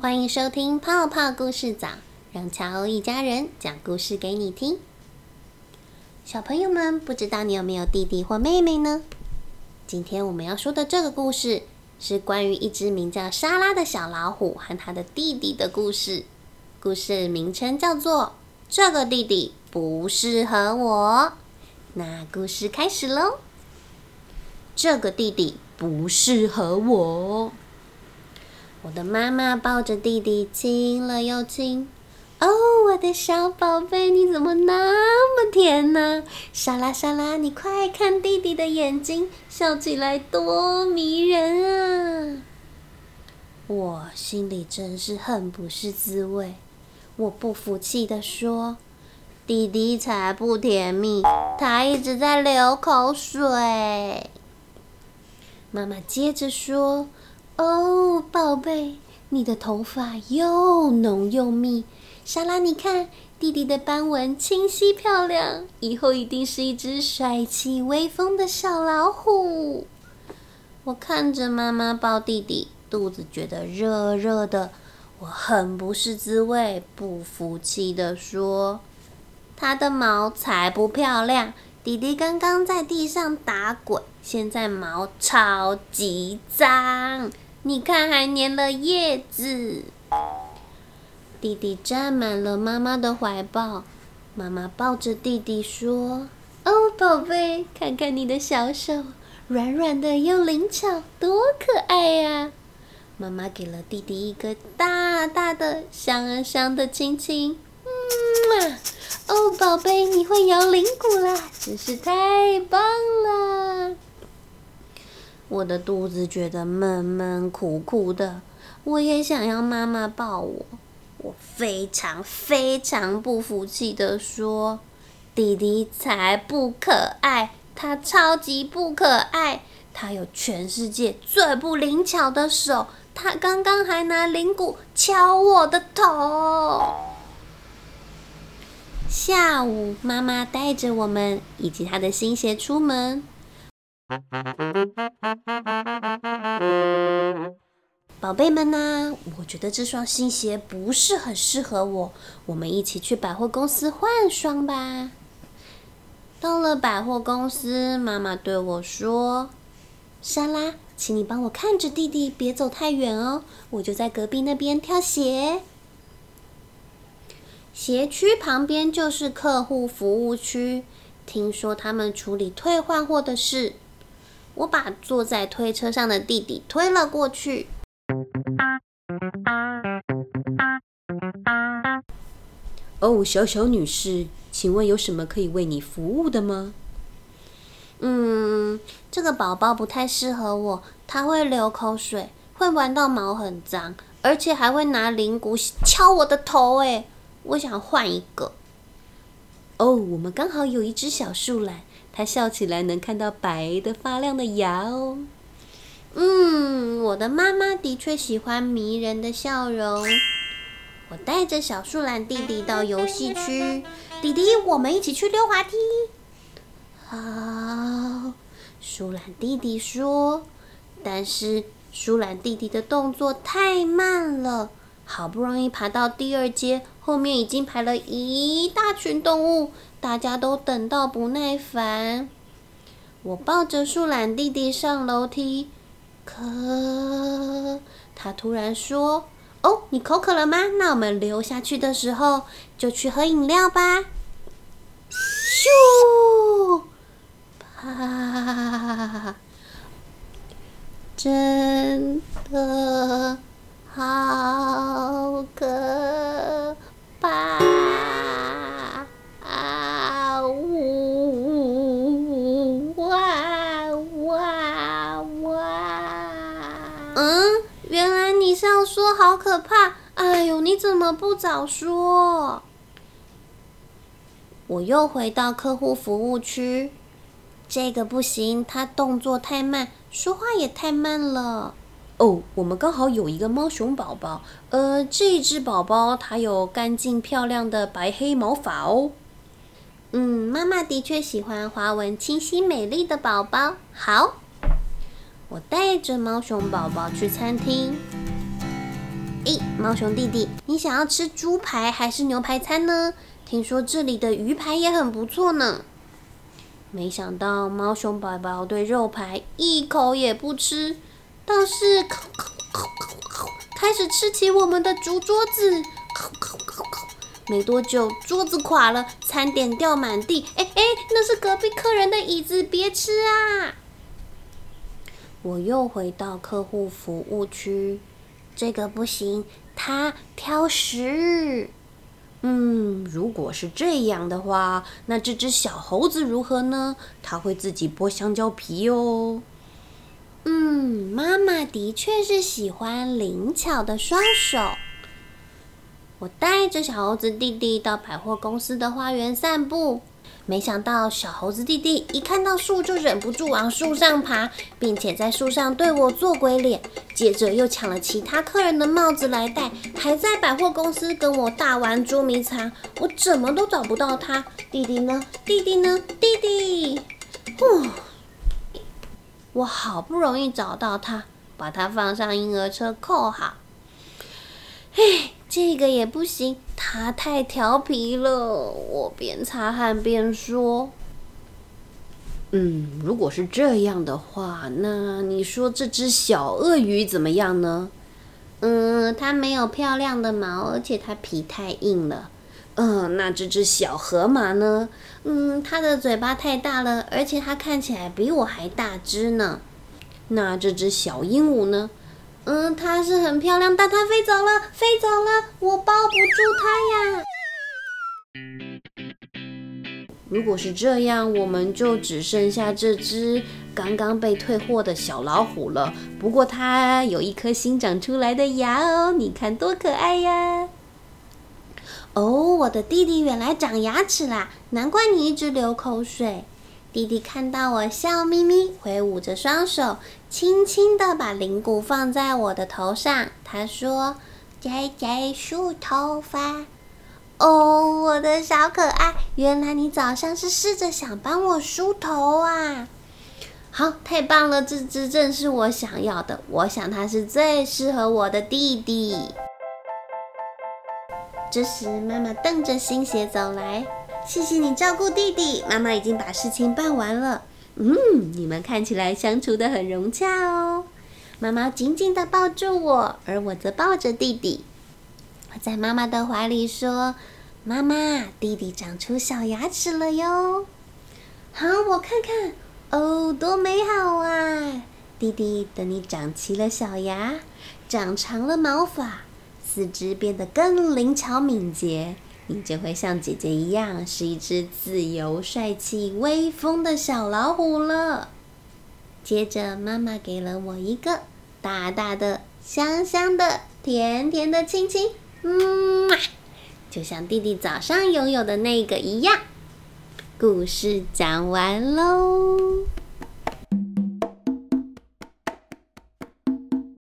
欢迎收听泡泡故事早，让乔一家人讲故事给你听。小朋友们，不知道你有没有弟弟或妹妹呢？今天我们要说的这个故事，是关于一只名叫莎拉的小老虎和他的弟弟的故事。故事名称叫做《这个弟弟不适合我》。那故事开始喽。这个弟弟不适合我。我的妈妈抱着弟弟亲了又亲。哦，我的小宝贝，你怎么那么甜呢？莎拉，莎拉，你快看弟弟的眼睛，笑起来多迷人啊！我心里真是很不是滋味。我不服气的说：“弟弟才不甜蜜，他一直在流口水。”妈妈接着说。哦，宝贝，你的头发又浓又密。莎拉，你看弟弟的斑纹清晰漂亮，以后一定是一只帅气威风的小老虎。我看着妈妈抱弟弟，肚子觉得热热的，我很不是滋味，不服气的说：“他的毛才不漂亮，弟弟刚刚在地上打滚，现在毛超级脏。”你看，还粘了叶子。弟弟占满了妈妈的怀抱，妈妈抱着弟弟说：“哦，宝贝，看看你的小手，软软的又灵巧，多可爱呀！”妈妈给了弟弟一个大大的、香香的亲亲。嗯啊，哦，宝贝，你会摇铃鼓啦，真是太棒了！我的肚子觉得闷闷苦苦的，我也想要妈妈抱我。我非常非常不服气的说：“弟弟才不可爱，他超级不可爱，他有全世界最不灵巧的手，他刚刚还拿铃鼓敲我的头。”下午，妈妈带着我们以及他的新鞋出门。宝贝们呐，我觉得这双新鞋不是很适合我，我们一起去百货公司换双吧。到了百货公司，妈妈对我说：“莎拉，请你帮我看着弟弟，别走太远哦，我就在隔壁那边挑鞋。”鞋区旁边就是客户服务区，听说他们处理退换货的事。我把坐在推车上的弟弟推了过去。哦，小小女士，请问有什么可以为你服务的吗？嗯，这个宝宝不太适合我，他会流口水，会玩到毛很脏，而且还会拿铃鼓敲我的头。哎，我想换一个。哦，我们刚好有一只小树懒。他笑起来能看到白的发亮的牙哦。嗯，我的妈妈的确喜欢迷人的笑容。我带着小树懒弟弟到游戏区，弟弟，我们一起去溜滑梯。好，树懒弟弟说。但是树懒弟弟的动作太慢了，好不容易爬到第二阶，后面已经排了一大群动物。大家都等到不耐烦，我抱着树懒弟弟上楼梯，可他突然说：“哦，你口渴了吗？那我们溜下去的时候就去喝饮料吧。”咻！啪！真的好说好可怕！哎呦，你怎么不早说？我又回到客户服务区，这个不行，他动作太慢，说话也太慢了。哦，我们刚好有一个猫熊宝宝，呃，这只宝宝它有干净漂亮的白黑毛发哦。嗯，妈妈的确喜欢花纹清晰美丽的宝宝。好，我带着猫熊宝宝去餐厅。哎，猫熊弟弟，你想要吃猪排还是牛排餐呢？听说这里的鱼排也很不错呢。没想到猫熊宝宝对肉排一口也不吃，倒是开始吃起我们的竹桌子。没多久，桌子垮了，餐点掉满地。哎哎，那是隔壁客人的椅子，别吃啊！我又回到客户服务区，这个不行，它挑食。嗯，如果是这样的话，那这只小猴子如何呢？它会自己剥香蕉皮哦。嗯，妈妈的确是喜欢灵巧的双手。我带着小猴子弟弟到百货公司的花园散步，没想到小猴子弟弟一看到树就忍不住往树上爬，并且在树上对我做鬼脸，接着又抢了其他客人的帽子来戴，还在百货公司跟我大玩捉迷藏，我怎么都找不到他。弟弟呢？弟弟呢？弟弟！呼，我好不容易找到他，把他放上婴儿车，扣好。这个也不行，它太调皮了。我边擦汗边说：“嗯，如果是这样的话，那你说这只小鳄鱼怎么样呢？嗯，它没有漂亮的毛，而且它皮太硬了。嗯，那这只小河马呢？嗯，它的嘴巴太大了，而且它看起来比我还大只呢。那这只小鹦鹉呢？”嗯，它是很漂亮，但它飞走了，飞走了，我抱不住它呀。如果是这样，我们就只剩下这只刚刚被退货的小老虎了。不过它有一颗新长出来的牙哦，你看多可爱呀！哦，我的弟弟原来长牙齿啦，难怪你一直流口水。弟弟看到我笑眯眯，挥舞着双手，轻轻地把铃鼓放在我的头上。他说：“在在梳头发。”哦，我的小可爱，原来你早上是试着想帮我梳头啊！好，太棒了，这只正是我想要的。我想它是最适合我的弟弟。这时，妈妈瞪着新鞋走来。谢谢你照顾弟弟，妈妈已经把事情办完了。嗯，你们看起来相处的很融洽哦。妈妈紧紧的抱住我，而我则抱着弟弟。我在妈妈的怀里说：“妈妈，弟弟长出小牙齿了哟。”好，我看看，哦，多美好啊！弟弟，等你长齐了小牙，长长了毛发，四肢变得更灵巧敏捷。你就会像姐姐一样，是一只自由、帅气、威风的小老虎了。接着，妈妈给了我一个大大的、香香的、甜甜的亲亲，嗯，就像弟弟早上拥有的那个一样。故事讲完喽。